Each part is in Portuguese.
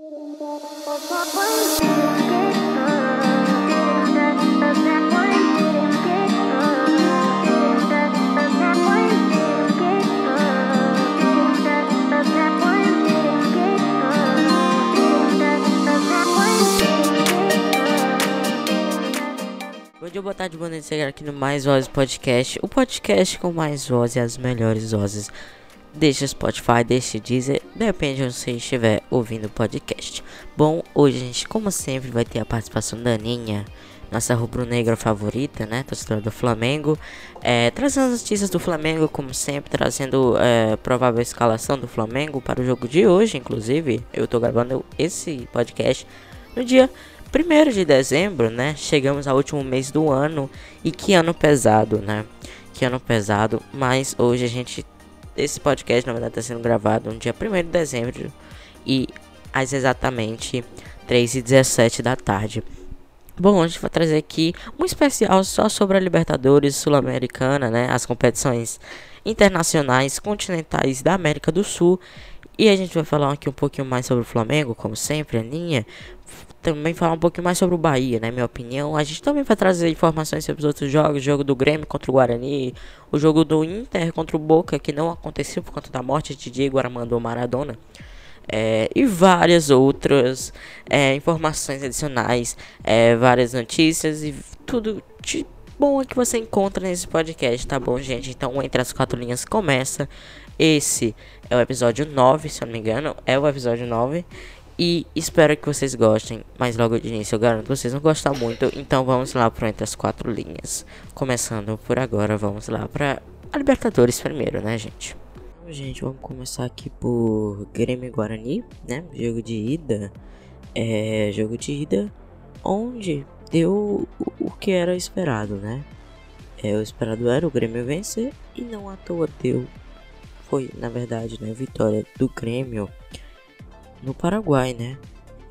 Bom dia, boa tarde, boa noite, chegar aqui no Mais Vozes Podcast, o podcast com mais vozes e as melhores vozes. Deixa Spotify, deixa Deezer, depende de onde você estiver ouvindo o podcast. Bom, hoje a gente, como sempre, vai ter a participação da Aninha, nossa rubro-negra favorita, né, torcedora do Flamengo, é, trazendo as notícias do Flamengo, como sempre, trazendo é, provável escalação do Flamengo para o jogo de hoje, inclusive, eu tô gravando esse podcast no dia 1 de dezembro, né? Chegamos ao último mês do ano. E que ano pesado, né? Que ano pesado. Mas hoje a gente. Esse podcast, na verdade, está sendo gravado no dia 1 de dezembro. E às exatamente 3 e 17 da tarde. Bom, gente vai trazer aqui um especial só sobre a Libertadores Sul-Americana, né? As competições internacionais continentais da América do Sul. E a gente vai falar aqui um pouquinho mais sobre o Flamengo, como sempre, a linha também falar um pouquinho mais sobre o Bahia, né? Minha opinião. A gente também vai trazer informações sobre os outros jogos: o jogo do Grêmio contra o Guarani, o jogo do Inter contra o Boca, que não aconteceu por conta da morte de Diego Armando Maradona. É, e várias outras é, informações adicionais, é, várias notícias e tudo de bom que você encontra nesse podcast, tá bom, gente? Então, entre as quatro linhas começa. Esse é o episódio 9, se eu não me engano, é o episódio 9. E espero que vocês gostem, mas logo de início eu garanto que vocês vão gostar muito. Então vamos lá para entre as quatro linhas. Começando por agora, vamos lá para a Libertadores primeiro, né, gente? Então, gente, vamos começar aqui por Grêmio e Guarani, né? Jogo de ida. É, jogo de ida onde deu o que era esperado, né? É, o esperado era o Grêmio vencer e não à toa deu. Foi, na verdade, né, vitória do Grêmio no Paraguai, né?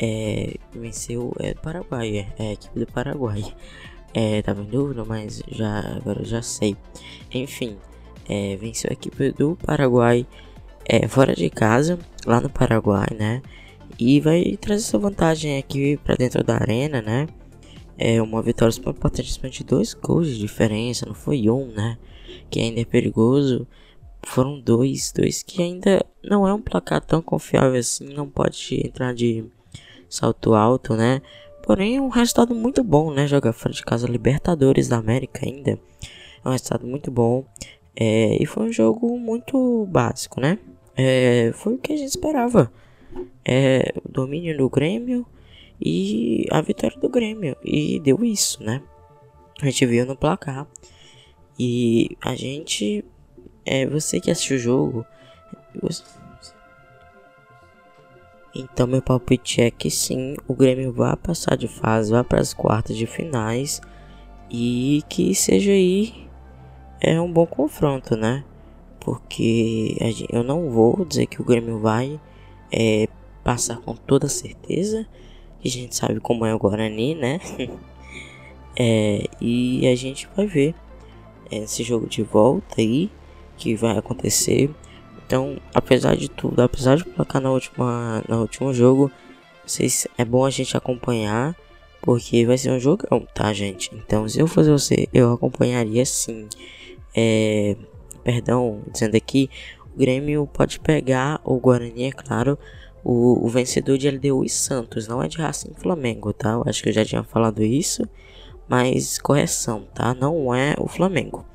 É, venceu é Paraguai, é, é a equipe do Paraguai. É, tava em dúvida, mas já agora já sei. Enfim, é, venceu a equipe do Paraguai é, fora de casa, lá no Paraguai, né? E vai trazer sua vantagem aqui para dentro da arena, né? É uma vitória super importante, de dois gols de diferença, não foi um, né? Que ainda é perigoso foram dois, dois que ainda não é um placar tão confiável assim, não pode entrar de salto alto, né? Porém, é um resultado muito bom, né? Jogar fora de casa Libertadores da América ainda. É um resultado muito bom. É, e foi um jogo muito básico, né? É, foi o que a gente esperava. É, o domínio do Grêmio e a vitória do Grêmio. E deu isso, né? A gente viu no placar. E a gente é você que assistiu o jogo. Você... Então meu palpite é que sim, o Grêmio vai passar de fase, vai para as quartas de finais e que seja aí é um bom confronto, né? Porque eu não vou dizer que o Grêmio vai é, passar com toda certeza, que a gente sabe como é o Guarani, né? é, e a gente vai ver esse jogo de volta aí que vai acontecer. Então, apesar de tudo, apesar de placar na última, no último jogo, vocês, é bom a gente acompanhar, porque vai ser um jogão, tá, gente? Então, se eu fosse você, eu acompanharia sim. É, perdão, dizendo aqui, o Grêmio pode pegar o Guarani, é claro, o, o vencedor de LDU e Santos, não é de Racing Flamengo, tá? Eu acho que eu já tinha falado isso, mas correção, tá? Não é o Flamengo.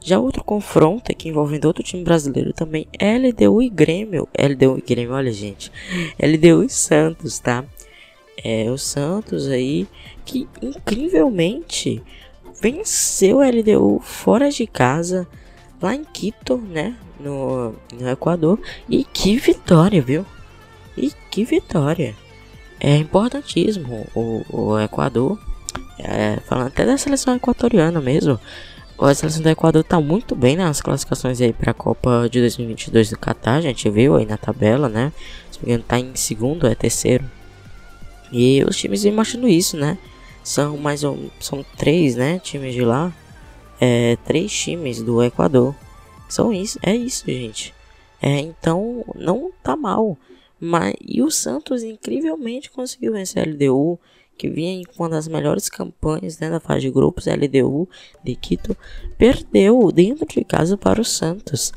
Já outro confronto aqui envolvendo outro time brasileiro também, LDU e Grêmio. LDU e Grêmio, olha gente. LDU e Santos, tá? É o Santos aí que incrivelmente venceu LDU fora de casa, lá em Quito, né? No, no Equador. E que vitória, viu? E que vitória! É importantíssimo o, o Equador. É, falando até da seleção equatoriana mesmo. A seleção do Equador tá muito bem nas classificações aí para a Copa de 2022 do Catar, a gente viu aí na tabela, né? Se não tá em segundo, é terceiro. E os times vêm mostrando isso, né? São mais ou são três, né? Times de lá, é, três times do Equador. São isso, é isso, gente. É, então não tá mal. Mas, e o Santos incrivelmente conseguiu vencer a LDU, que vinha em uma das melhores campanhas né, da fase de grupos, LDU de Quito, perdeu dentro de casa para o Santos.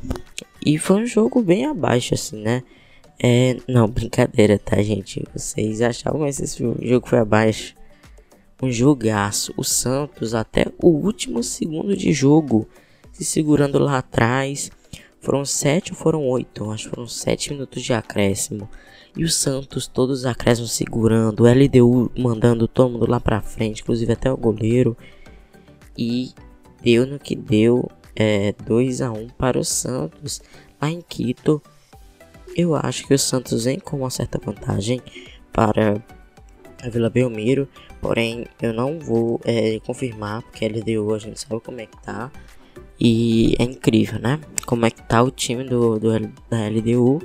E foi um jogo bem abaixo, assim, né? É, não, brincadeira, tá, gente? Vocês achavam que esse jogo foi abaixo? Um jogaço. O Santos, até o último segundo de jogo, se segurando lá atrás. Foram sete ou foram oito? Acho que foram sete minutos de acréscimo. E o Santos, todos os acréscimos segurando. O LDU mandando todo mundo lá pra frente, inclusive até o goleiro. E deu no que deu. É, 2 a 1 um para o Santos lá em Quito. Eu acho que o Santos vem com uma certa vantagem para a Vila Belmiro, porém eu não vou é, confirmar porque a LDU a gente sabe como é que tá e é incrível, né? Como é que tá o time do, do da LDU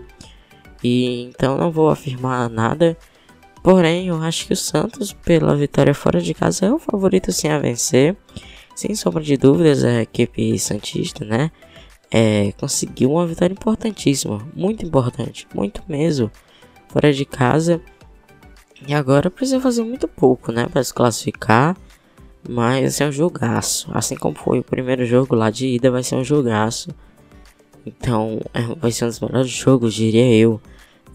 e então não vou afirmar nada. Porém, eu acho que o Santos, pela vitória fora de casa, é o favorito sim a vencer. Sem sombra de dúvidas, a equipe Santista, né? é, conseguiu uma vitória importantíssima, muito importante, muito mesmo, fora de casa. E agora precisa fazer muito pouco, né, para se classificar. Mas é um jogaço, assim como foi o primeiro jogo lá de ida, vai ser um jogaço. Então, é, vai ser um dos melhores jogos, diria eu.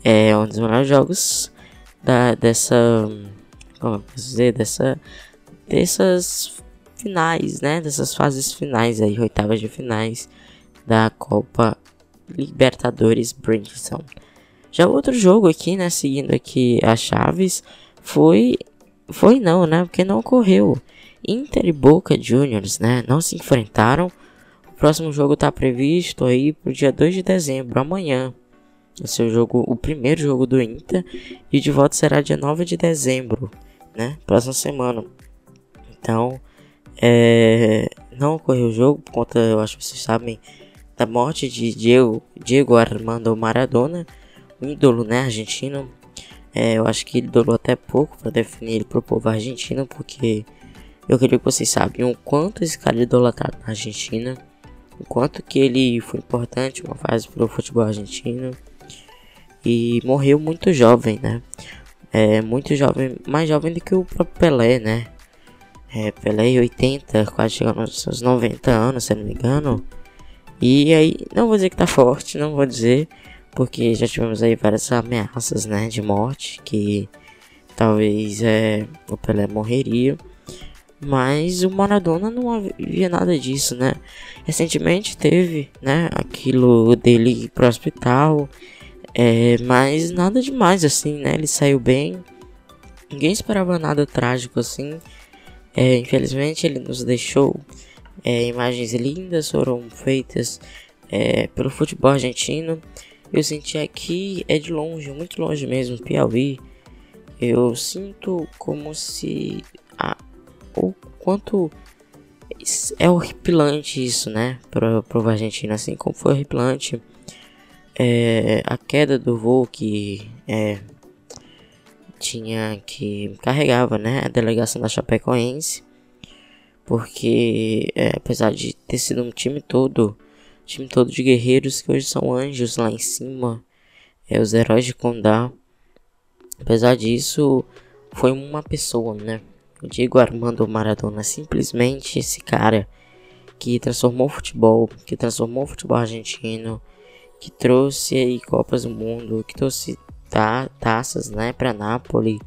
É um dos melhores jogos da, dessa. Como eu posso dizer? Dessa. Dessas finais, né? Dessas fases finais aí, oitavas de finais da Copa Libertadores Bridgestone. Já outro jogo aqui, né, seguindo aqui as chaves, foi foi não, né, porque não ocorreu. Inter e Boca Juniors, né, não se enfrentaram. O próximo jogo está previsto aí pro dia 2 de dezembro, amanhã. Esse é o jogo, o primeiro jogo do Inter e de volta será dia 9 de dezembro, né, próxima semana. Então, é, não ocorreu o jogo por conta, eu acho que vocês sabem, da morte de Diego, Diego Armando Maradona, um ídolo né, argentino. É, eu acho que ele durou até pouco para definir ele pro povo argentino, porque eu queria que vocês sabiam o quanto esse cara é idolatrado na Argentina, o quanto que ele foi importante uma fase pro futebol argentino e morreu muito jovem, né? É, muito jovem, mais jovem do que o próprio Pelé, né? É, Pelé 80, quase chegando aos seus 90 anos, se não me engano. E aí, não vou dizer que tá forte, não vou dizer, porque já tivemos aí várias ameaças, né, de morte, que talvez é, o Pelé morreria. Mas o Maradona não havia nada disso, né? Recentemente teve, né, aquilo dele ir pro hospital, é, mas nada demais assim, né? Ele saiu bem, ninguém esperava nada trágico assim. É, infelizmente ele nos deixou é, imagens lindas foram feitas é, pelo futebol argentino. Eu senti aqui é de longe, muito longe mesmo, Piauí. Eu sinto como se a, o quanto é horripilante isso, né, para o argentino, assim como foi horripilante é, a queda do voo que é, tinha que carregava, né, a delegação da Chapecoense porque é, apesar de ter sido um time todo, time todo de guerreiros que hoje são anjos lá em cima, é, os heróis de Condá. Apesar disso, foi uma pessoa, né? O Diego Armando Maradona, simplesmente esse cara que transformou o futebol, que transformou o futebol argentino, que trouxe aí Copas do Mundo, que trouxe ta taças, né, para Nápoles,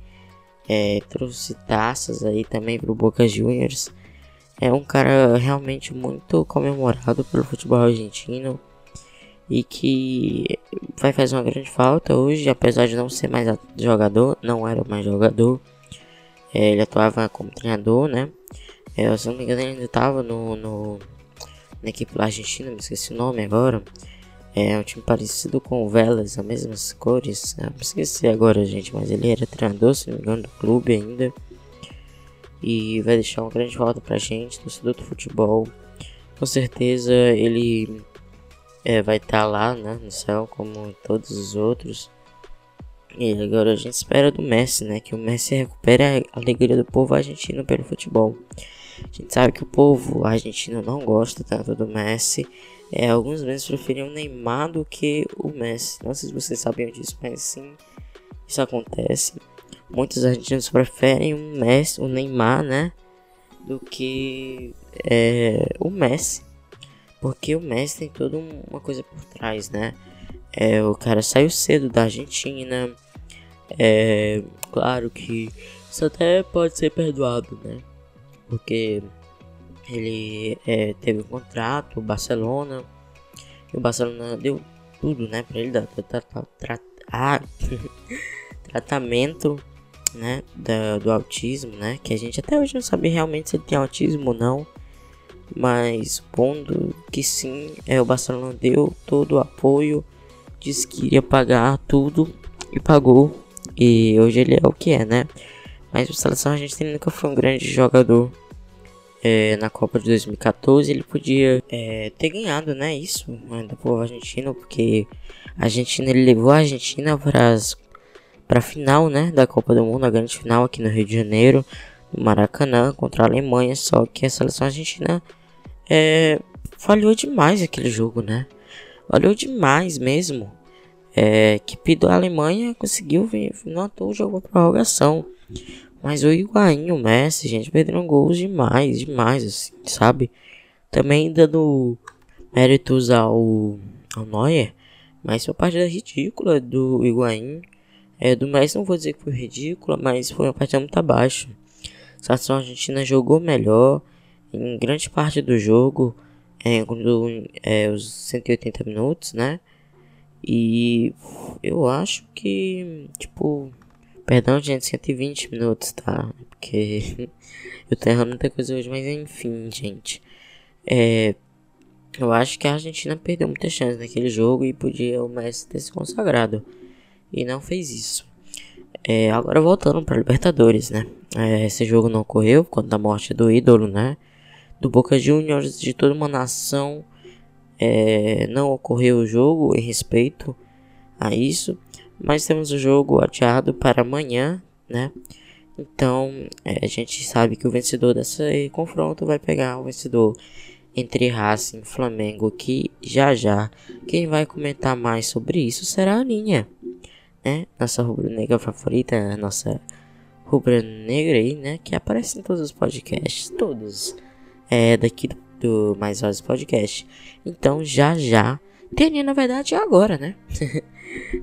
é, trouxe taças aí também pro Boca Juniors é um cara realmente muito comemorado pelo futebol argentino e que vai fazer uma grande falta hoje, apesar de não ser mais jogador, não era mais jogador. É, ele atuava como treinador, né? É, se não me engano, ele ainda estava no, no, na equipe argentina, me esqueci o nome agora. É um time parecido com o Velas, as mesmas cores. Me esqueci agora, gente, mas ele era treinador, se não me engano, do clube ainda e vai deixar uma grande falta pra gente, torcedor do futebol. Com certeza ele é, vai estar tá lá né, no céu como todos os outros. E agora a gente espera do Messi, né? Que o Messi recupere a alegria do povo argentino pelo futebol. A gente sabe que o povo argentino não gosta tanto do Messi. É, alguns meses preferiam Neymar do que o Messi. Não sei se vocês sabiam disso, mas sim, isso acontece. Muitos argentinos preferem o Messi, o Neymar, né? Do que é, o Messi. Porque o Messi tem toda uma coisa por trás, né? É, o cara saiu cedo da Argentina. É claro que isso até pode ser perdoado, né? Porque ele é, teve um contrato, o Barcelona. E o Barcelona deu tudo, né? Pra ele dar tra tra tra tratamento, né? Da, do autismo, né? Que a gente até hoje não sabe realmente se ele tem autismo ou não. Mas pondo que sim, é, o Barcelona deu todo o apoio, disse que iria pagar tudo e pagou. E hoje ele é o que é, né? Mas o seleção argentina nunca foi um grande jogador. É, na Copa de 2014 ele podia é, ter ganhado, né? Isso né, do povo argentino, porque a Argentina ele levou a Argentina para para final, né, da Copa do Mundo, a grande final aqui no Rio de Janeiro no Maracanã contra a Alemanha, só que a seleção argentina é, falhou demais aquele jogo, né? Falhou demais mesmo. É, que equipe a Alemanha conseguiu notou o jogo prorrogação. Mas o Higuaín, o Messi, gente, perderam gols demais, demais, assim, sabe? Também dando méritos ao, ao Neuer, mas foi uma partida ridícula do Higuaín. É, do Messi não vou dizer que foi ridícula, mas foi uma partida muito abaixo. A seleção argentina jogou melhor em grande parte do jogo, é, quando, é, os 180 minutos, né? E eu acho que, tipo, perdão, gente, 120 minutos, tá? Porque eu tô errando muita coisa hoje, mas enfim, gente. É, eu acho que a Argentina perdeu muita chance naquele jogo e podia o Messi ter se consagrado. E não fez isso. É, agora voltando para Libertadores, né? É, esse jogo não ocorreu por conta da morte do ídolo, né? Do Boca Juniors, de toda uma nação. É, não ocorreu o jogo em respeito a isso. Mas temos o jogo adiado para amanhã, né? Então é, a gente sabe que o vencedor desse confronto vai pegar o vencedor entre Racing e Flamengo. Que já já quem vai comentar mais sobre isso será a Aninha né? Nossa rubro-negra favorita, nossa rubro-negra aí, né? Que aparece em todos os podcasts, todos. É daqui do, do Mais Vozes Podcast. Então já já. Tem na verdade, agora, né?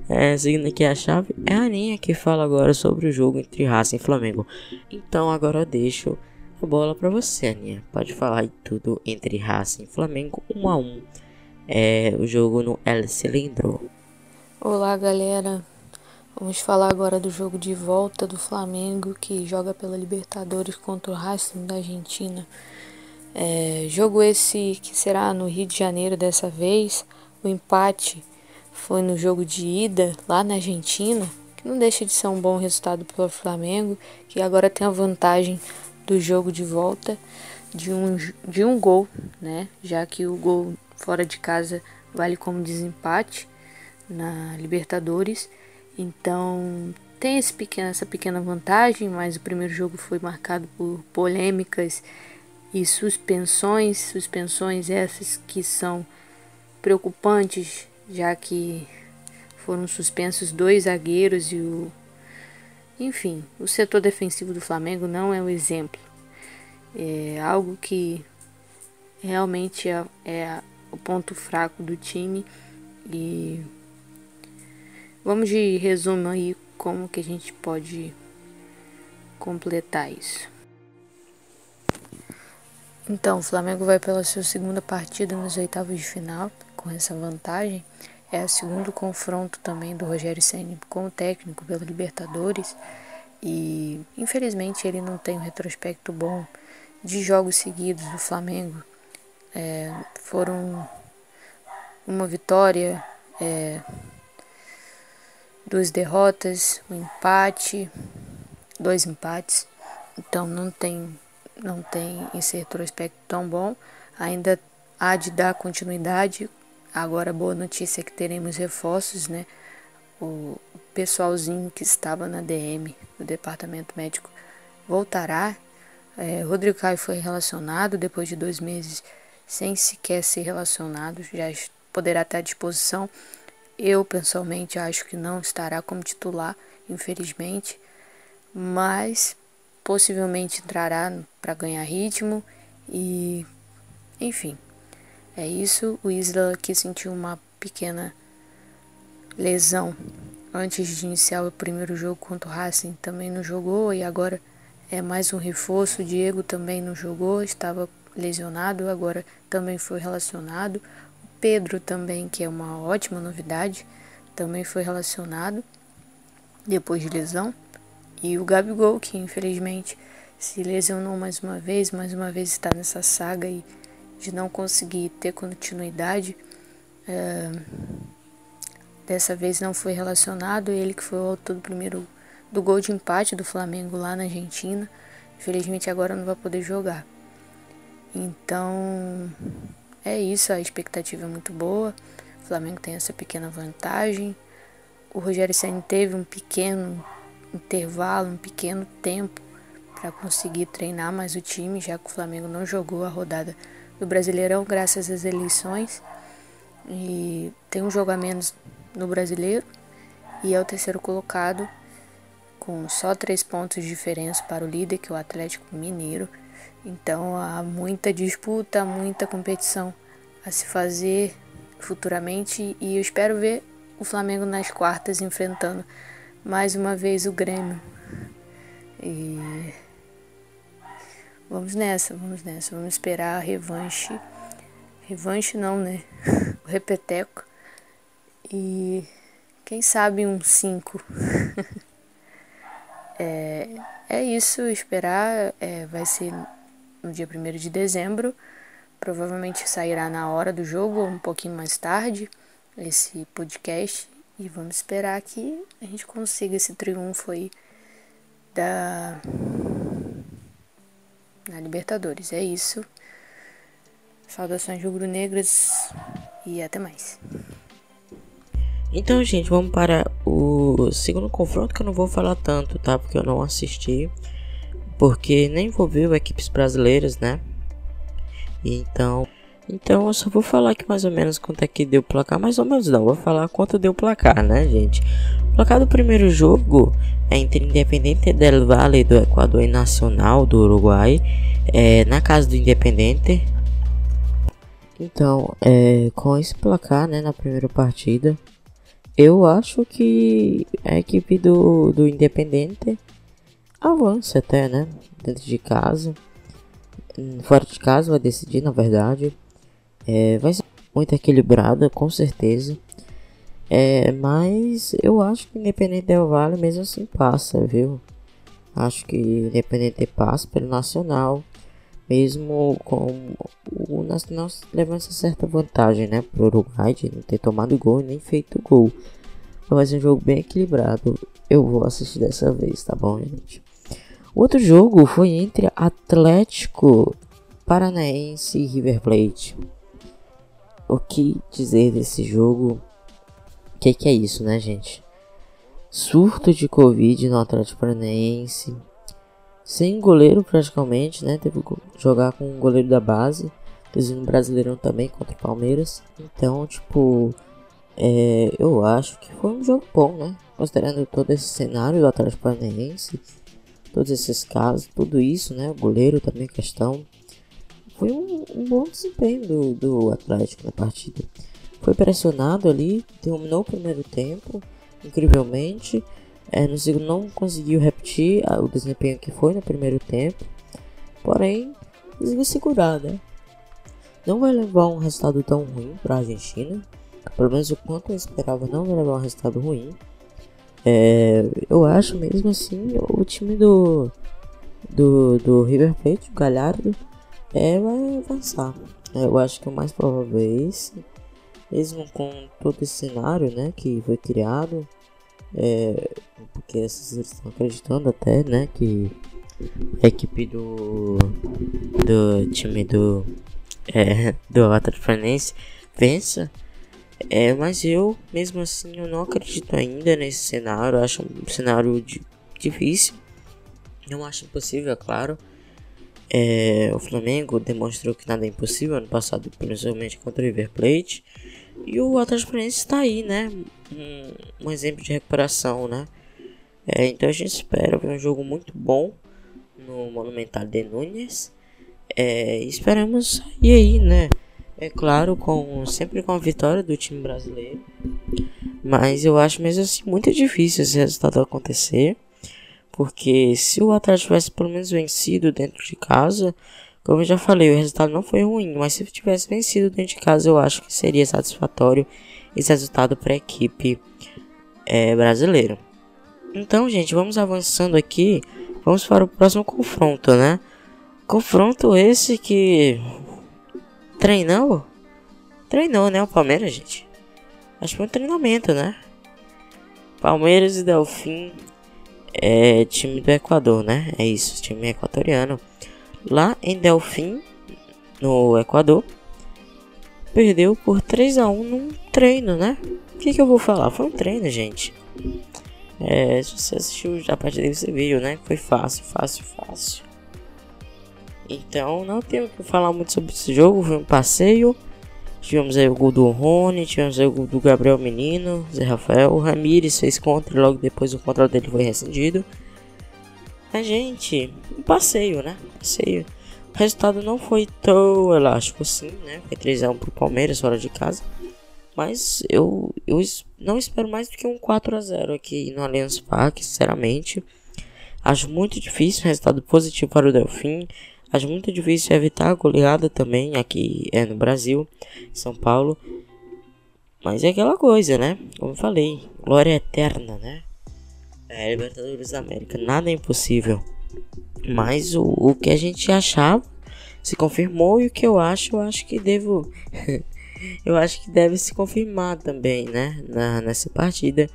é, seguindo aqui a chave, é a Aninha que fala agora sobre o jogo entre Racing e Flamengo. Então agora eu deixo a bola para você, Aninha. Pode falar aí tudo entre Racing e Flamengo, 1 um a 1 um. É o jogo no El Cilindro. Olá, galera. Vamos falar agora do jogo de volta do Flamengo que joga pela Libertadores contra o Racing da Argentina. É, jogo esse que será no Rio de Janeiro dessa vez. O empate foi no jogo de ida lá na Argentina, que não deixa de ser um bom resultado para o Flamengo, que agora tem a vantagem do jogo de volta de um, de um gol, né? Já que o gol fora de casa vale como desempate na Libertadores. Então tem esse pequeno, essa pequena vantagem, mas o primeiro jogo foi marcado por polêmicas e suspensões, suspensões essas que são preocupantes, já que foram suspensos dois zagueiros e o enfim, o setor defensivo do Flamengo não é o exemplo. É algo que realmente é, é o ponto fraco do time e Vamos de resumo aí como que a gente pode completar isso. Então, o Flamengo vai pela sua segunda partida nos oitavos de final, com essa vantagem. É o segundo confronto também do Rogério Ceni com o técnico pela Libertadores. E infelizmente ele não tem um retrospecto bom de jogos seguidos do Flamengo. É, foram uma vitória, é, duas derrotas, um empate, dois empates. Então não tem não tem esse retrospecto tão bom. Ainda há de dar continuidade. Agora a boa notícia é que teremos reforços, né? O pessoalzinho que estava na DM, no departamento médico, voltará É, Rodrigo Caio foi relacionado depois de dois meses sem sequer ser relacionado, já poderá estar à disposição. Eu, pessoalmente, acho que não estará como titular, infelizmente, mas possivelmente entrará para ganhar ritmo e, enfim, é isso. O Isla que sentiu uma pequena lesão antes de iniciar o primeiro jogo contra o Racing também não jogou e agora é mais um reforço. O Diego também não jogou, estava lesionado, agora também foi relacionado. O Pedro também, que é uma ótima novidade, também foi relacionado depois de lesão. E o Gabigol, que infelizmente se lesionou mais uma vez, mais uma vez está nessa saga e de não conseguir ter continuidade. É, dessa vez não foi relacionado, ele que foi o autor do primeiro do gol de empate do Flamengo lá na Argentina. Infelizmente agora não vai poder jogar. Então é isso, a expectativa é muito boa. O Flamengo tem essa pequena vantagem. O Rogério Senna teve um pequeno intervalo, um pequeno tempo para conseguir treinar mais o time, já que o Flamengo não jogou a rodada do Brasileirão graças às eleições. E tem um jogo a menos no Brasileiro e é o terceiro colocado com só três pontos de diferença para o líder, que é o Atlético Mineiro. Então há muita disputa, muita competição a se fazer futuramente e eu espero ver o Flamengo nas quartas enfrentando mais uma vez o Grêmio. E vamos nessa, vamos nessa, vamos esperar a revanche. Revanche não, né? O repeteco. E quem sabe um 5. é, é isso, esperar. É, vai ser no dia 1 de dezembro. Provavelmente sairá na hora do jogo ou um pouquinho mais tarde esse podcast. E vamos esperar que a gente consiga esse triunfo aí da na Libertadores. É isso. Saudações rubro-negras e até mais. Então, gente, vamos para o segundo confronto que eu não vou falar tanto, tá? Porque eu não assisti, porque nem envolveu equipes brasileiras, né? Então, então eu só vou falar aqui mais ou menos quanto é que deu o placar, mais ou menos não, vou falar quanto deu o placar, né, gente? Placar do primeiro jogo é entre Independente del Valle do Equador e Nacional do Uruguai, é, na casa do Independente. Então, é, com esse placar, né, na primeira partida, eu acho que a equipe do, do Independente avança até, né, dentro de casa. Fora de casa vai decidir, na verdade. É, vai ser muito equilibrada, com certeza. É, mas eu acho que Independente Del Vale mesmo assim passa, viu? Acho que Independente passa pelo Nacional, mesmo com o Nacional levando essa certa vantagem, né? Pro Uruguai de não ter tomado gol e nem feito gol. Vai ser um jogo bem equilibrado. Eu vou assistir dessa vez, tá bom, gente? Outro jogo foi entre Atlético Paranaense e River Plate o que dizer desse jogo? O que, que é isso, né, gente? Surto de Covid no Atlético Paranaense. Sem goleiro praticamente, né? Teve que jogar com um goleiro da base. Inclusive no Brasileirão também contra o Palmeiras. Então, tipo, é, eu acho que foi um jogo bom, né? Considerando todo esse cenário do Atlético Paranaense, todos esses casos, tudo isso, né? O goleiro também questão foi um, um bom desempenho do, do Atlético na partida. Foi pressionado ali, terminou o primeiro tempo, incrivelmente. É, no segundo não conseguiu repetir o desempenho que foi no primeiro tempo. Porém, conseguiu segurar, né? Não vai levar um resultado tão ruim para a Argentina. Pelo menos o quanto eu esperava, não vai levar um resultado ruim. É, eu acho mesmo assim o time do, do, do River Plate, o Galhardo, é, vai avançar. Eu acho que o mais provável é esse. Mesmo com todo esse cenário né, que foi criado. É, porque essas estão acreditando até né, que a equipe do, do time do, é, do Atlético vença. É, mas eu, mesmo assim, eu não acredito ainda nesse cenário. Acho um cenário difícil. Não acho impossível, é claro. É, o Flamengo demonstrou que nada é impossível ano passado, principalmente contra o River Plate. E o Atlético Paranaense está aí, né? Um, um, exemplo de recuperação, né? É, então a gente espera ver um jogo muito bom no Monumental de Nunes. É, esperamos sair aí, né? É claro, com sempre com a vitória do time brasileiro. Mas eu acho mesmo assim muito difícil esse resultado acontecer. Porque se o Atlético tivesse pelo menos vencido dentro de casa, como eu já falei, o resultado não foi ruim, mas se tivesse vencido dentro de casa, eu acho que seria satisfatório esse resultado para a equipe é, brasileira. Então, gente, vamos avançando aqui. Vamos para o próximo confronto, né? Confronto esse que treinou, treinou, né? O Palmeiras, gente. Acho que foi um treinamento, né? Palmeiras e Delfim é time do Equador, né? É isso, time equatoriano. Lá em Delfim, no Equador, perdeu por 3 a 1 num treino, né? O que, que eu vou falar? Foi um treino, gente. É, se você assistiu a partida, você viu, né? Foi fácil, fácil, fácil. Então, não tenho que falar muito sobre esse jogo. Foi um passeio. Tivemos aí o gol do Rony, tivemos aí o gol do Gabriel Menino, Zé Rafael, o Ramires fez contra e logo depois o contrato dele foi rescindido. Mas, gente, um passeio, né? Passeio. O resultado não foi tão elástico assim, né? Foi 3x1 pro Palmeiras fora de casa. Mas eu, eu não espero mais do que um 4x0 aqui no Allianz Parque, sinceramente. Acho muito difícil, um resultado positivo para o Delfim. Acho muito difícil evitar a goleada também aqui é no Brasil, São Paulo. Mas é aquela coisa, né? Como eu falei, glória eterna, né? É, Libertadores da América, nada é impossível. Mas o, o que a gente achava se confirmou e o que eu acho, eu acho que devo. eu acho que deve se confirmar também, né? Na, nessa partida.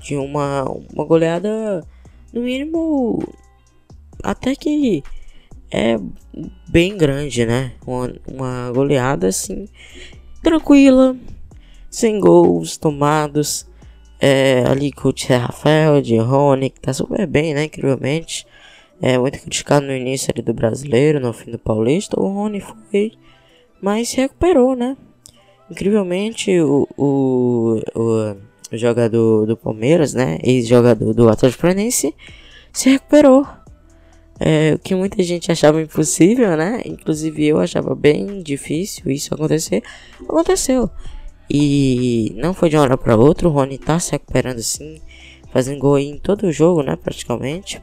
De uma, uma goleada, no mínimo, até que é bem grande, né? Uma, uma goleada assim, tranquila, sem gols tomados. É, ali com o Tia Rafael, de Rony, que tá super bem, né? Incrivelmente. É muito criticado no início ali do brasileiro, no fim do paulista. O Rony foi, mas se recuperou, né? Incrivelmente, o, o, o, o jogador do Palmeiras, né? Ex-jogador do Atlético Paranaense, se recuperou é, o que muita gente achava impossível, né? Inclusive eu achava bem difícil isso acontecer. Aconteceu. E não foi de uma hora para outra. O Rony tá se recuperando sim. Fazendo gol em todo o jogo, né? Praticamente.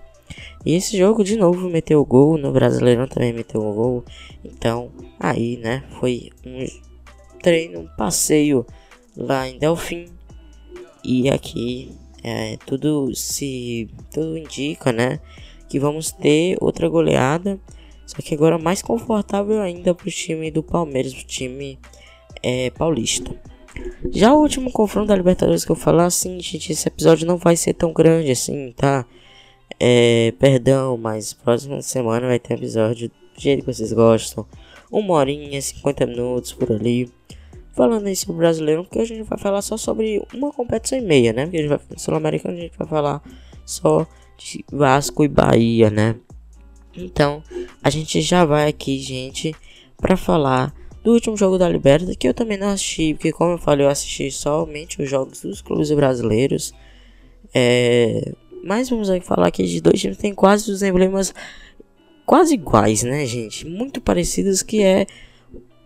E esse jogo de novo meteu gol. No Brasileirão também meteu um gol. Então, aí, né? Foi um treino, um passeio lá em Delfim. E aqui é, tudo se. Tudo indica, né? que vamos ter outra goleada, só que agora mais confortável ainda para o time do Palmeiras, o time é, paulista. Já o último confronto da Libertadores que eu falar assim, gente, esse episódio não vai ser tão grande assim, tá? É, perdão, mas próxima semana vai ter episódio do jeito que vocês gostam. Uma horinha, 50 minutos por ali. Falando aí sobre o brasileiro, porque a gente vai falar só sobre uma competição e meia, né? Porque a gente vai sul-americano, a gente vai falar só de Vasco e Bahia, né? Então, a gente já vai aqui, gente, para falar do último jogo da Libertadores, que eu também não assisti, porque como eu falei, eu assisti somente os jogos dos clubes brasileiros. É... Mas vamos aqui falar aqui de dois times que tem quase os emblemas quase iguais, né, gente? Muito parecidos que é,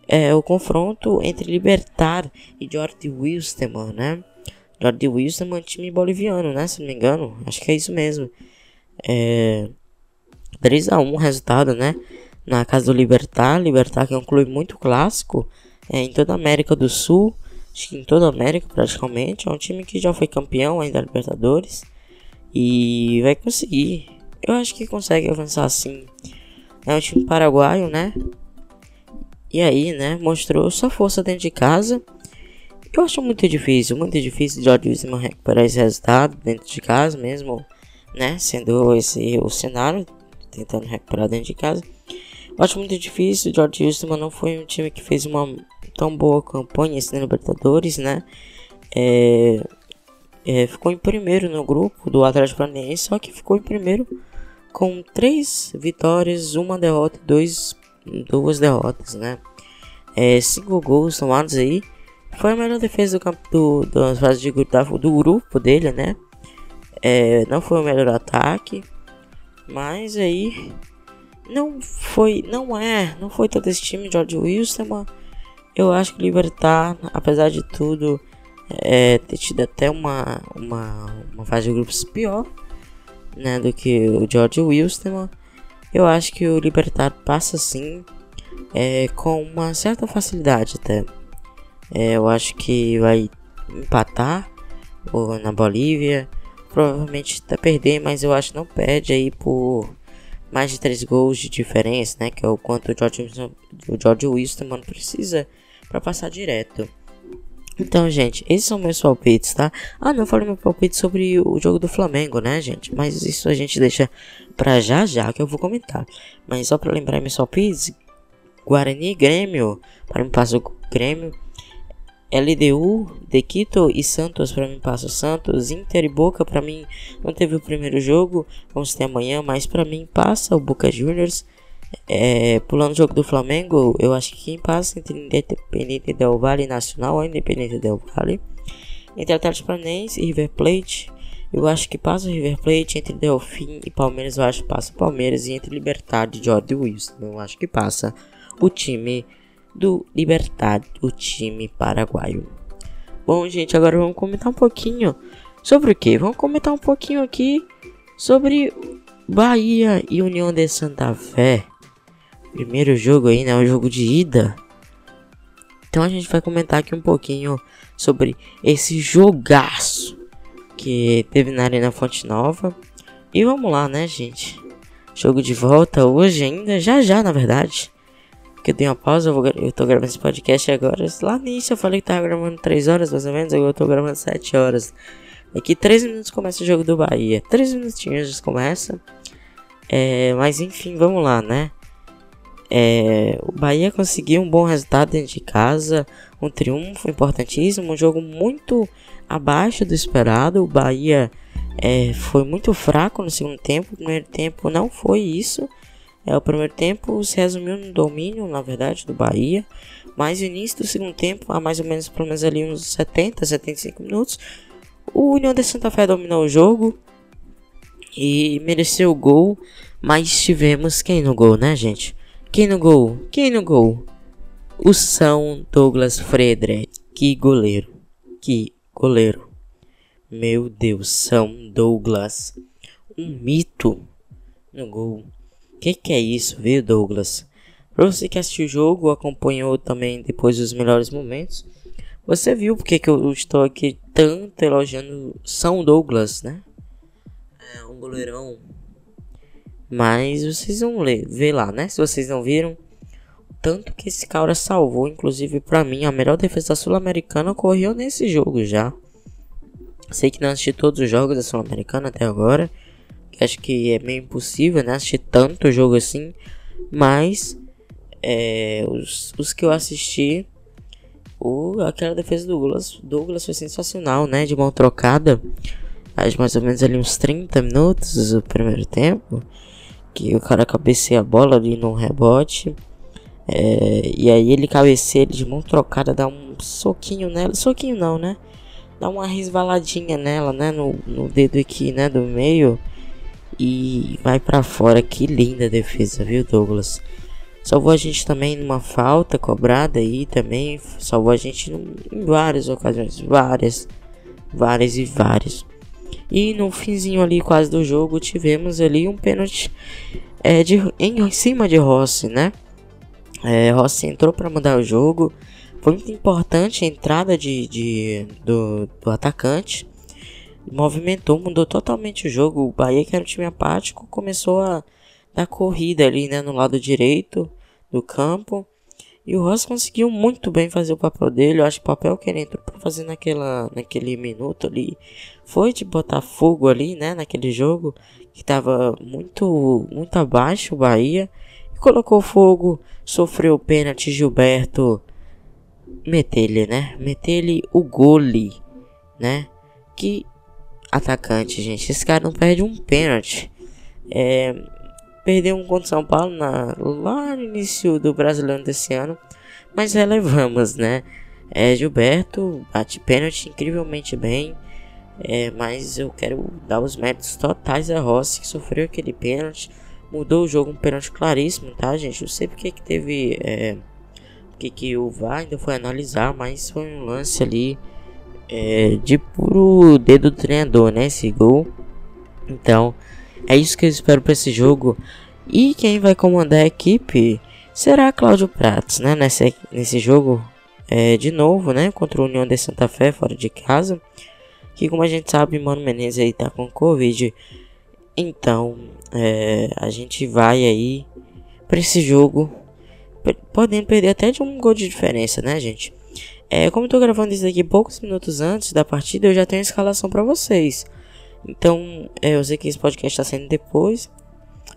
é o confronto entre Libertar e Jordi Wilstermann, né? Jordi um time boliviano, né? Se não me engano. Acho que é isso mesmo. É... 3x1 resultado, né? Na casa do Libertar. Libertar que é um clube muito clássico é, em toda a América do Sul. Acho que em toda a América praticamente. É um time que já foi campeão ainda da Libertadores. E vai conseguir. Eu acho que consegue avançar assim. É um time paraguaio, né? E aí, né? Mostrou sua força dentro de casa. Eu acho muito difícil, muito difícil de George Wiseman recuperar esse resultado dentro de casa mesmo, né? Sendo esse o cenário, tentando recuperar dentro de casa. Eu acho muito difícil, o George Wiseman não foi um time que fez uma tão boa campanha assim, na Libertadores, né? É, é, ficou em primeiro no grupo do Atlético Paranaense, só que ficou em primeiro com três vitórias, uma derrota e dois, duas derrotas, né? É, cinco gols tomados aí. Foi a melhor defesa do campo do, das fases de grupo, do grupo dele, né? É, não foi o melhor ataque, mas aí não foi, não é, não foi todo esse time George Wilson. Eu acho que o Libertar, apesar de tudo, é, ter tido até uma, uma, uma fase de grupos pior né, do que o George Wilson. Eu acho que o Libertar passa sim é, com uma certa facilidade até. É, eu acho que vai empatar ou na Bolívia. Provavelmente até perder, mas eu acho que não perde aí por mais de 3 gols de diferença, né? Que é o quanto o George, o George Wilson precisa para passar direto. Então, gente, esses são meus palpites, tá? Ah, não falei meu palpite sobre o jogo do Flamengo, né, gente? Mas isso a gente deixa pra já já que eu vou comentar. Mas só pra lembrar meus palpites, Guarani e Grêmio, para mim passa o Grêmio. LDU, De Quito e Santos para mim passa o Santos. Inter e Boca para mim não teve o primeiro jogo, vamos ter amanhã, mas para mim passa o Boca Juniors. É, pulando o jogo do Flamengo, eu acho que quem passa entre Independente Del Valle Nacional ou Independente Del Valle. Entre Atlético Paranaense e River Plate, eu acho que passa o River Plate. Entre Delfim e Palmeiras, eu acho que passa o Palmeiras. E entre Libertad e Jordi Wilson, eu acho que passa o time do Libertad, o time paraguaio. Bom, gente, agora vamos comentar um pouquinho sobre o que? Vamos comentar um pouquinho aqui sobre Bahia e União de Santa Fé. Primeiro jogo aí, né? O jogo de ida. Então a gente vai comentar aqui um pouquinho sobre esse jogaço que teve na Arena Fonte Nova. E vamos lá, né, gente? Jogo de volta hoje ainda, já já, na verdade que eu dei uma pausa, eu, vou, eu tô gravando esse podcast agora. Lá início eu falei que tava gravando 3 horas mais ou menos, agora eu tô gravando 7 horas. Daqui 3 minutos começa o jogo do Bahia. 3 minutinhos começa. É, mas enfim, vamos lá, né? É, o Bahia conseguiu um bom resultado dentro de casa, um triunfo importantíssimo, um jogo muito abaixo do esperado. O Bahia é, foi muito fraco no segundo tempo, no primeiro tempo não foi isso. É, o primeiro tempo se resumiu no domínio, na verdade, do Bahia. Mas o início do segundo tempo, há mais ou menos, pelo menos ali uns 70, 75 minutos, o União de Santa Fé dominou o jogo e mereceu o gol. Mas tivemos quem no gol, né, gente? Quem no gol? Quem no gol? O São Douglas Frederick. Que goleiro. Que goleiro. Meu Deus, São Douglas. Um mito no gol que que é isso, viu, Douglas? Para você que assistiu o jogo, acompanhou também depois dos melhores momentos, você viu porque que eu estou aqui tanto elogiando São Douglas, né? É um goleirão. Mas vocês vão ler, ver lá, né? Se vocês não viram, tanto que esse cara salvou, inclusive para mim, a melhor defesa Sul-Americana ocorreu nesse jogo já. Sei que não assisti todos os jogos da Sul-Americana até agora acho que é meio impossível, né? Assistir tanto jogo assim. Mas é, os, os que eu assisti, o, aquela defesa do Douglas, Douglas foi sensacional, né? De mão trocada. Acho mais ou menos ali uns 30 minutos do primeiro tempo. Que o cara cabeceia a bola ali no rebote. É, e aí ele cabeceia ele de mão trocada, dá um soquinho nela. Soquinho não, né? Dá uma resvaladinha nela, né? No, no dedo aqui, né? Do meio e vai para fora. Que linda defesa, viu, Douglas? Salvou a gente também numa falta cobrada aí também. Salvou a gente em várias ocasiões, várias, várias e várias. E no finzinho ali quase do jogo tivemos ali um pênalti é, de, em cima de Rossi, né? É, Rossi entrou para mudar o jogo. Foi muito importante a entrada de, de do, do atacante movimentou, mudou totalmente o jogo. O Bahia, que era um time apático, começou a dar corrida ali, né, no lado direito do campo. E o Ross conseguiu muito bem fazer o papel dele. Eu acho que o papel que ele entrou pra fazer naquela, naquele minuto ali foi de botar fogo ali, né? Naquele jogo que tava muito, muito abaixo o Bahia. E colocou fogo, sofreu o pênalti. Gilberto meteu-lhe, né? Meteu-lhe o gole, né? Que atacante, gente. Esse cara não perde um pênalti. É, perdeu um contra São Paulo na, lá no início do Brasileiro desse ano, mas relevamos, né? É, Gilberto bate pênalti incrivelmente bem, é, mas eu quero dar os méritos totais a Rossi que sofreu aquele pênalti, mudou o jogo um pênalti claríssimo, tá, gente? Eu sei porque que teve, é, que que o VAR ainda foi analisar, mas foi um lance ali é, de puro dedo do treinador, né? Esse gol. Então, é isso que eu espero para esse jogo. E quem vai comandar a equipe será Cláudio Pratos, né? Nesse, nesse jogo, é, de novo, né? Contra o União de Santa Fé, fora de casa. Que, como a gente sabe, Mano Menezes aí tá com Covid. Então, é, a gente vai aí para esse jogo. Podendo perder até de um gol de diferença, né, gente? É, como eu tô gravando isso aqui poucos minutos antes da partida, eu já tenho a escalação para vocês. Então, é, eu sei que esse podcast está saindo depois,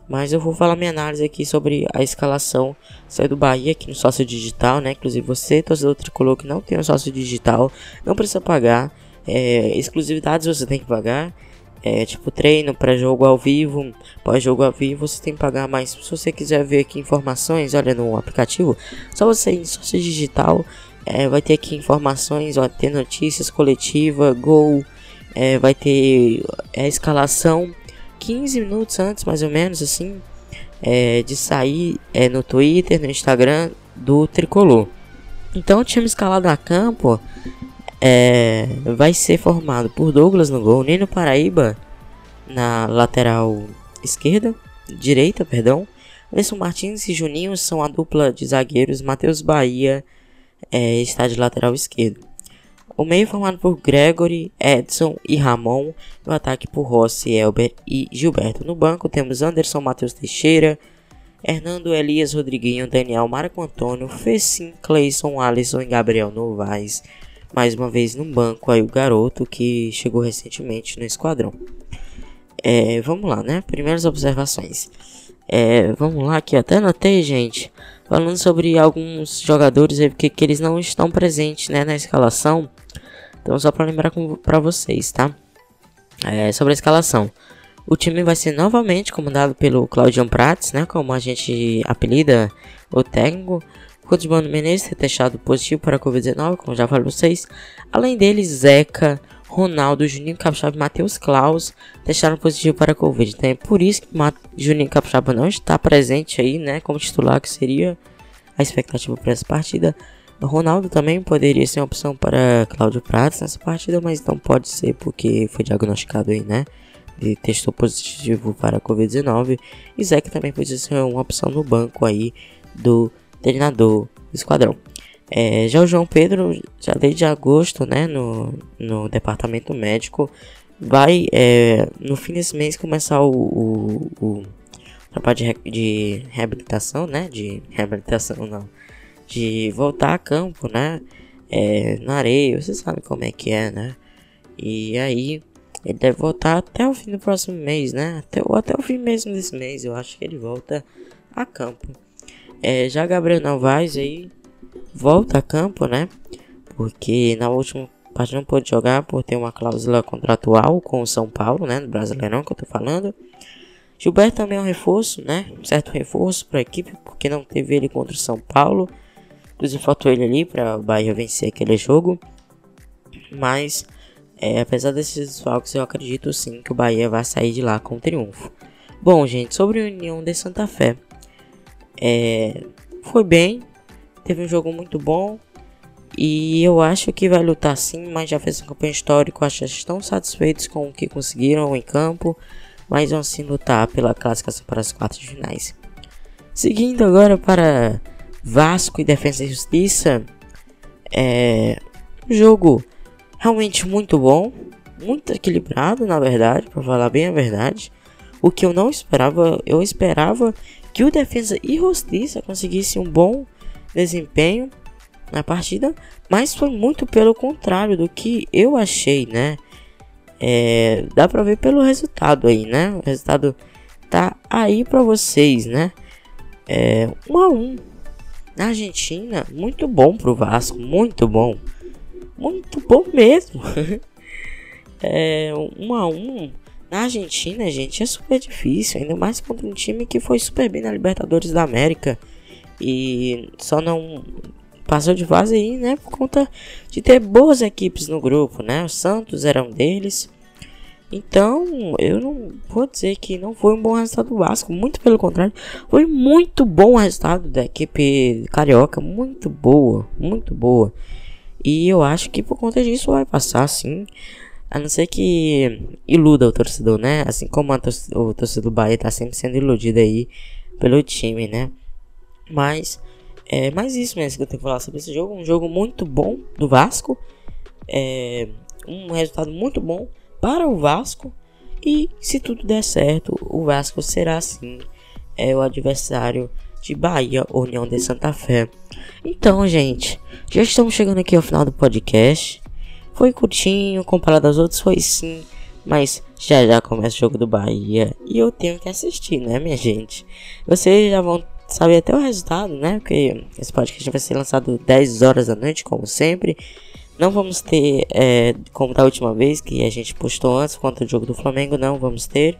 mas eu vou falar minha análise aqui sobre a escalação saiu do Bahia aqui no sócio digital, né? Inclusive você, torcedor tricolor que não tem um sócio digital, não precisa pagar. É, exclusividades você tem que pagar. É, tipo treino para jogo ao vivo, pós-jogo ao vivo você tem que pagar, mas se você quiser ver aqui informações, olha no aplicativo, só você ir em sócio digital é, vai ter aqui informações, vai ter notícias coletiva, gol, é, vai ter é, a escalação 15 minutos antes, mais ou menos assim, é, de sair é, no Twitter, no Instagram do Tricolor. Então o time escalado a campo é, vai ser formado por Douglas no gol, Nino Paraíba na lateral esquerda, direita, perdão. Anderson Martins e Juninho são a dupla de zagueiros, Matheus Bahia é, está de lateral esquerdo. O meio formado por Gregory, Edson e Ramon. No ataque por Rossi, Elber e Gilberto. No banco temos Anderson Matheus Teixeira, Hernando Elias Rodriguinho, Daniel Marco Antônio, Fecim, Cleison, Alisson e Gabriel Novaes. Mais uma vez no banco aí o garoto que chegou recentemente no esquadrão. É, vamos lá, né? Primeiras observações. É, vamos lá, que até anotei, gente falando sobre alguns jogadores que, que eles não estão presentes né, na escalação. Então, só para lembrar para vocês, tá? É, sobre a escalação. O time vai ser novamente comandado pelo Claudião Prates, né? Como a gente apelida o técnico. Codibano Menezes testado positivo para a Covid-19, como já falei para vocês. Além dele, Zeca, Ronaldo, Juninho Capixaba e Matheus Klaus testaram positivo para a Covid. Então é por isso que Juninho Capixaba não está presente aí, né? Como titular, que seria a expectativa para essa partida. Ronaldo também poderia ser uma opção para Cláudio Pratos nessa partida, mas não pode ser porque foi diagnosticado aí, né? E testou positivo para a Covid-19. E Zeke também poderia ser uma opção no banco aí do treinador do esquadrão. É, já o João Pedro, já desde agosto, né, no, no departamento médico, vai é, no fim desse mês começar o, o, o trabalho de, re, de reabilitação, né, de reabilitação não, de voltar a campo, né, é, na areia, você sabe como é que é, né, e aí ele deve voltar até o fim do próximo mês, né, até, ou até o fim mesmo desse mês, eu acho que ele volta a campo. É, já Gabriel Novaes aí volta a campo, né? Porque na última parte não pôde jogar por ter uma cláusula contratual com o São Paulo, né? No Brasileirão que eu tô falando. Gilberto também é um reforço, né? Um certo reforço para a equipe, porque não teve ele contra o São Paulo. Inclusive faltou ele ali para o Bahia vencer aquele jogo. Mas, é, apesar desses desfalques, eu acredito sim que o Bahia vai sair de lá com triunfo. Bom, gente, sobre a União de Santa Fé. É, foi bem, Teve um jogo muito bom. E eu acho que vai lutar sim, mas já fez um campanha histórico. Acho que estão satisfeitos com o que conseguiram em campo. Mas vão sim lutar pela classificação para as quartas finais. Seguindo agora para Vasco e Defesa e Justiça. É um jogo realmente muito bom. Muito equilibrado, na verdade, para falar bem a verdade. O que eu não esperava, eu esperava que o Defesa e Justiça conseguissem um bom desempenho na partida, mas foi muito pelo contrário do que eu achei, né? É, dá pra ver pelo resultado aí, né? O resultado tá aí pra vocês, né? É, 1 a 1 na Argentina, muito bom pro Vasco, muito bom, muito bom mesmo. é, 1 a 1 Na Argentina, gente, é super difícil, ainda mais contra um time que foi super bem na Libertadores da América e só não passou de fase aí, né, por conta de ter boas equipes no grupo, né? O Santos era um deles. Então, eu não vou dizer que não foi um bom resultado do Vasco, muito pelo contrário, foi muito bom o resultado da equipe carioca, muito boa, muito boa. E eu acho que por conta disso vai passar sim. A não ser que iluda o torcedor, né? Assim como o torcedor do Bahia tá sempre sendo iludido aí pelo time, né? Mas é mais isso mesmo que eu tenho que falar sobre esse jogo. Um jogo muito bom do Vasco. É, um resultado muito bom para o Vasco. E se tudo der certo, o Vasco será sim é, o adversário de Bahia União de Santa Fé. Então, gente, já estamos chegando aqui ao final do podcast. Foi curtinho, comparado aos outros, foi sim. Mas já já começa o jogo do Bahia e eu tenho que assistir, né, minha gente? Vocês já vão saber até o resultado, né? Porque esse podcast vai ser lançado 10 horas da noite, como sempre. Não vamos ter, é, como da última vez que a gente postou antes, contra o jogo do Flamengo, não vamos ter.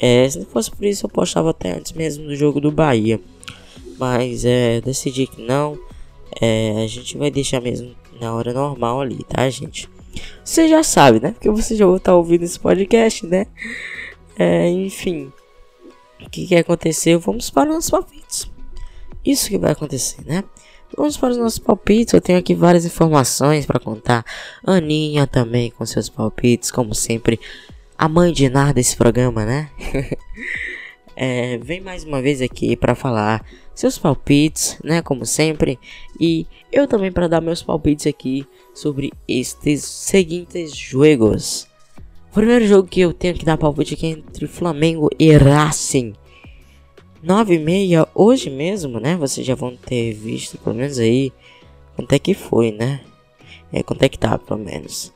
É, se não fosse por isso, eu postava até antes mesmo do jogo do Bahia. Mas é, decidi que não. É, a gente vai deixar mesmo na hora normal ali, tá, gente? Você já sabe, né? Porque você já está ouvindo esse podcast, né? É, enfim. O que, que aconteceu? Vamos para os nossos palpites. Isso que vai acontecer, né? Vamos para os nossos palpites. Eu tenho aqui várias informações para contar. Aninha também com seus palpites, como sempre. A mãe de nada desse programa, né? é, vem mais uma vez aqui para falar seus palpites, né? Como sempre. E eu também para dar meus palpites aqui sobre estes seguintes jogos. O primeiro jogo que eu tenho que dar palpite aqui é entre Flamengo e Racing. 9 e meia hoje mesmo, né? Vocês já vão ter visto, pelo menos aí, quanto é que foi, né? É, quanto é que tá, pelo menos.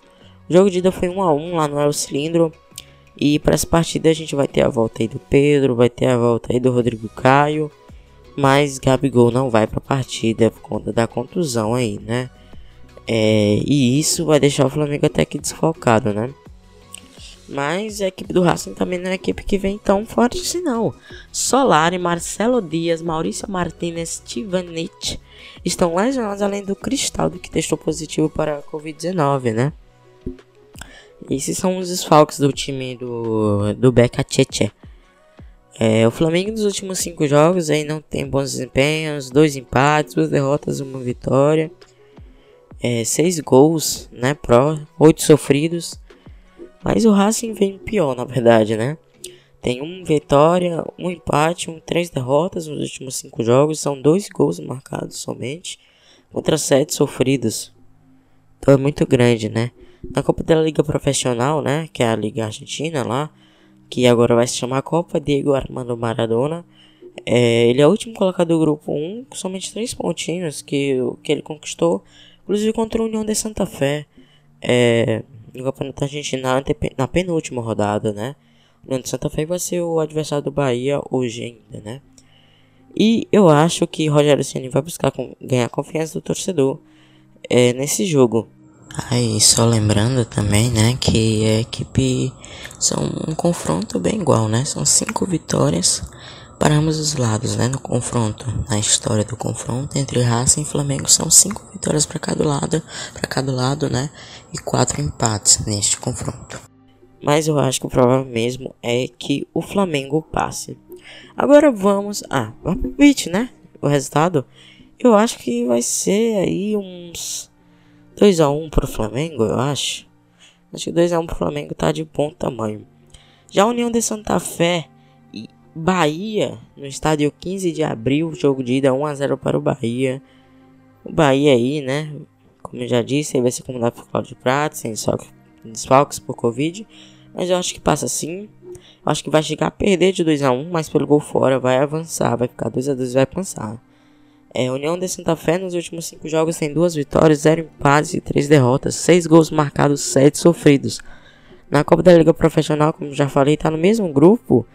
O jogo de ida foi 1 a 1 lá no El Cilindro. E para essa partida a gente vai ter a volta aí do Pedro, vai ter a volta aí do Rodrigo Caio. Mas Gabigol não vai para a partida por conta da contusão aí, né? É, e isso vai deixar o Flamengo até que desfalcado, né? Mas a equipe do Racing também não é uma equipe que vem tão forte assim não. Solari, Marcelo Dias, Maurício Martinez, Tivanich estão lesionados além do Cristaldo que testou positivo para a Covid-19, né? Esses são os desfalques do time do, do Beca Tcheche. É, o Flamengo nos últimos cinco jogos aí não tem bons desempenhos, dois empates, duas derrotas, uma vitória, é, seis gols, né, pró, oito sofridos. Mas o Racing vem pior, na verdade, né? Tem uma vitória, um empate, um, três derrotas nos últimos cinco jogos, são dois gols marcados somente contra sete sofridos. Então é muito grande, né? Na Copa da Liga Profissional, né, que é a Liga Argentina lá, que agora vai se chamar Copa Diego Armando Maradona. É, ele é o último colocado do grupo 1, com somente 3 pontinhos que, que ele conquistou, inclusive contra a União de Santa Fé, é, no Campeonato Argentino na penúltima rodada, né? O Santa Fé vai ser o adversário do Bahia hoje ainda, né? E eu acho que Rogério Ceni vai buscar ganhar confiança do torcedor é, nesse jogo. Aí, só lembrando também, né, que a equipe são um confronto bem igual, né? São cinco vitórias para ambos os lados, né? No confronto, na história do confronto entre Racing e Flamengo são cinco vitórias para cada lado, para cada lado, né? E quatro empates neste confronto. Mas eu acho que o provável mesmo é que o Flamengo passe. Agora vamos, ah, vamos pro né? O resultado, eu acho que vai ser aí uns 2x1 pro Flamengo, eu acho. Acho que 2x1 pro Flamengo tá de bom tamanho. Já a União de Santa Fé Bahia, no estádio 15 de abril, jogo de ida 1x0 para o Bahia. O Bahia aí, né? Como eu já disse, vai ser comandado por Claudio Prato, sem desfalques por Covid. Mas eu acho que passa sim. Eu acho que vai chegar a perder de 2x1, mas pelo gol fora vai avançar, vai ficar 2x2 e vai passar. É, União de Santa Fé nos últimos cinco jogos tem duas vitórias, zero empates e três derrotas, seis gols marcados, sete sofridos. Na Copa da Liga Profissional, como já falei, está no mesmo grupo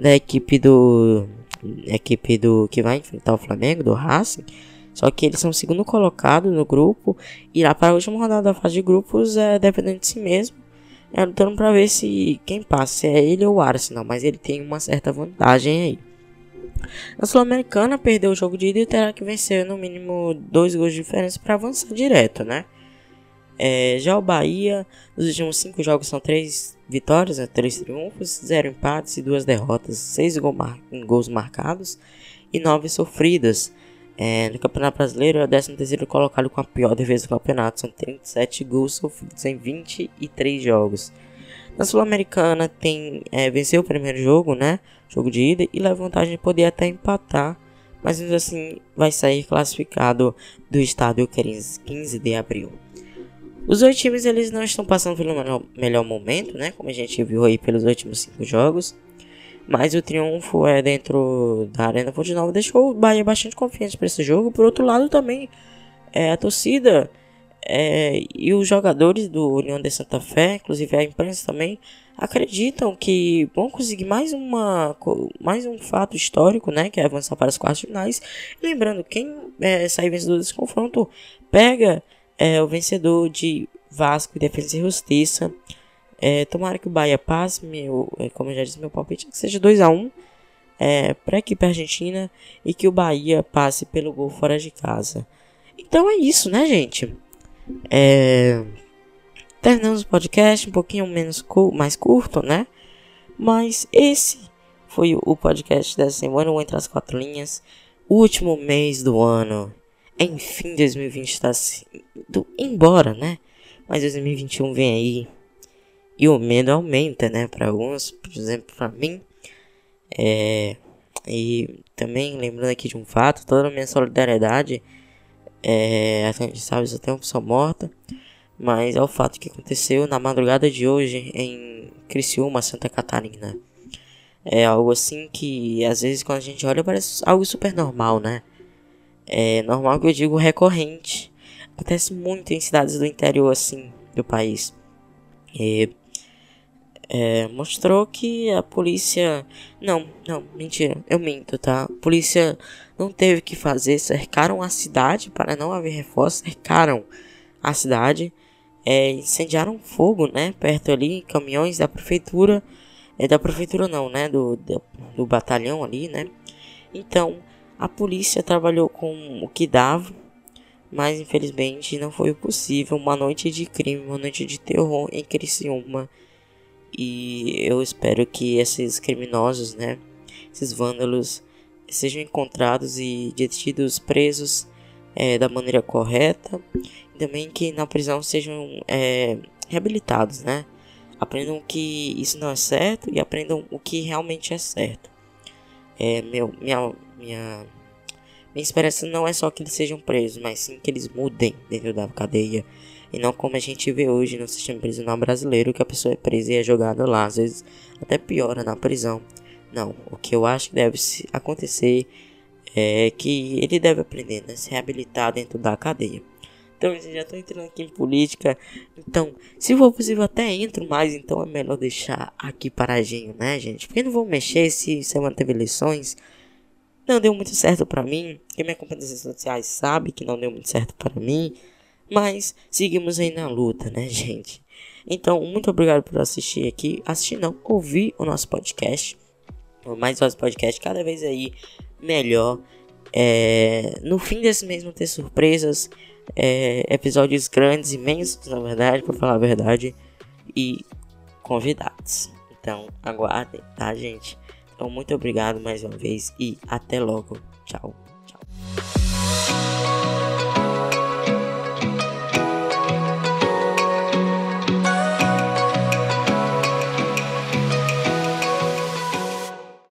da equipe do equipe do que vai enfrentar o Flamengo, do Racing. Só que eles são segundo colocado no grupo e lá para a última rodada da fase de grupos é dependente de si mesmo. é, lutando para ver se quem passa, se é ele ou o Arsenal, mas ele tem uma certa vantagem aí. A Sul-Americana perdeu o jogo de ida e terá que vencer no mínimo dois gols de diferença para avançar direto, né? É, já o Bahia, nos últimos cinco jogos são três vitórias, né? três triunfos, zero empates e duas derrotas, seis gol mar gols marcados e nove sofridas. É, no Campeonato Brasileiro é o 13 terceiro colocado com a pior defesa do campeonato, são 37 gols sofridos em 23 jogos. Na Sul-Americana tem é, venceu o primeiro jogo, né? Jogo de ida e leva vantagem de poder até empatar, mas assim vai sair classificado do estádio 15 de abril. Os dois times eles não estão passando pelo melhor, momento, né? Como a gente viu aí pelos últimos cinco jogos. Mas o triunfo é dentro da Arena Fonte Nova deixou o Bahia bastante confiante para esse jogo. Por outro lado, também é, a torcida é, e os jogadores do União de Santa Fé, inclusive a imprensa também, acreditam que vão conseguir mais, uma, mais um fato histórico, né, que é avançar para as quartas finais. Lembrando, quem é, sair vencedor desse confronto pega é, o vencedor de Vasco, Defesa e Justiça. É, tomara que o Bahia passe, meu, é, como eu já disse, meu palpite é que seja 2 a 1 um, é, para a equipe argentina e que o Bahia passe pelo gol fora de casa. Então é isso, né, gente? É... Terminamos o podcast um pouquinho menos mais curto, né? Mas esse foi o podcast dessa semana, o Entre as Quatro Linhas. Último mês do ano. Enfim, 2020 está indo embora, né? Mas 2021 vem aí. E o medo aumenta, né? Para alguns, por exemplo, para mim. É... E também lembrando aqui de um fato, toda a minha solidariedade é, a gente sabe se tem uma pessoa morta, mas é o fato que aconteceu na madrugada de hoje em Criciúma, Santa Catarina. É algo assim que às vezes quando a gente olha parece algo super normal, né? É normal que eu digo recorrente. Acontece muito em cidades do interior assim do país. E é, mostrou que a polícia. Não, não, mentira, eu minto, tá? A polícia não teve que fazer, cercaram a cidade para não haver reforço, cercaram a cidade, é, incendiaram fogo, né? Perto ali, caminhões da prefeitura. É da prefeitura não, né? Do, do, do batalhão ali, né? Então, a polícia trabalhou com o que dava, mas infelizmente não foi possível. Uma noite de crime, uma noite de terror em Criciúma e eu espero que esses criminosos, né, esses vândalos, sejam encontrados e detidos, presos é, da maneira correta. E também que na prisão sejam é, reabilitados, né? Aprendam que isso não é certo e aprendam o que realmente é certo. É, meu, minha, minha, minha esperança não é só que eles sejam presos, mas sim que eles mudem dentro da cadeia e não como a gente vê hoje no sistema prisional brasileiro, que a pessoa é presa e é jogada lá, às vezes até piora na prisão. Não, o que eu acho que deve acontecer é que ele deve aprender, né, se reabilitar dentro da cadeia. Então, eu já estou entrando aqui em política. Então, se for possível, até entro mais. Então, é melhor deixar aqui paradinho, né, gente? Porque não vou mexer se semana teve eleições. Não deu muito certo para mim. Quem me acompanha nas redes sociais sabe que não deu muito certo para mim. Mas seguimos aí na luta, né, gente? Então, muito obrigado por assistir aqui. Assistir não, ouvir o nosso podcast. Mais nosso podcast cada vez aí melhor. É, no fim desse mês vão ter surpresas é, episódios grandes, imensos, na verdade, para falar a verdade, e convidados. Então, aguardem, tá, gente? Então, muito obrigado mais uma vez e até logo. Tchau. Tchau.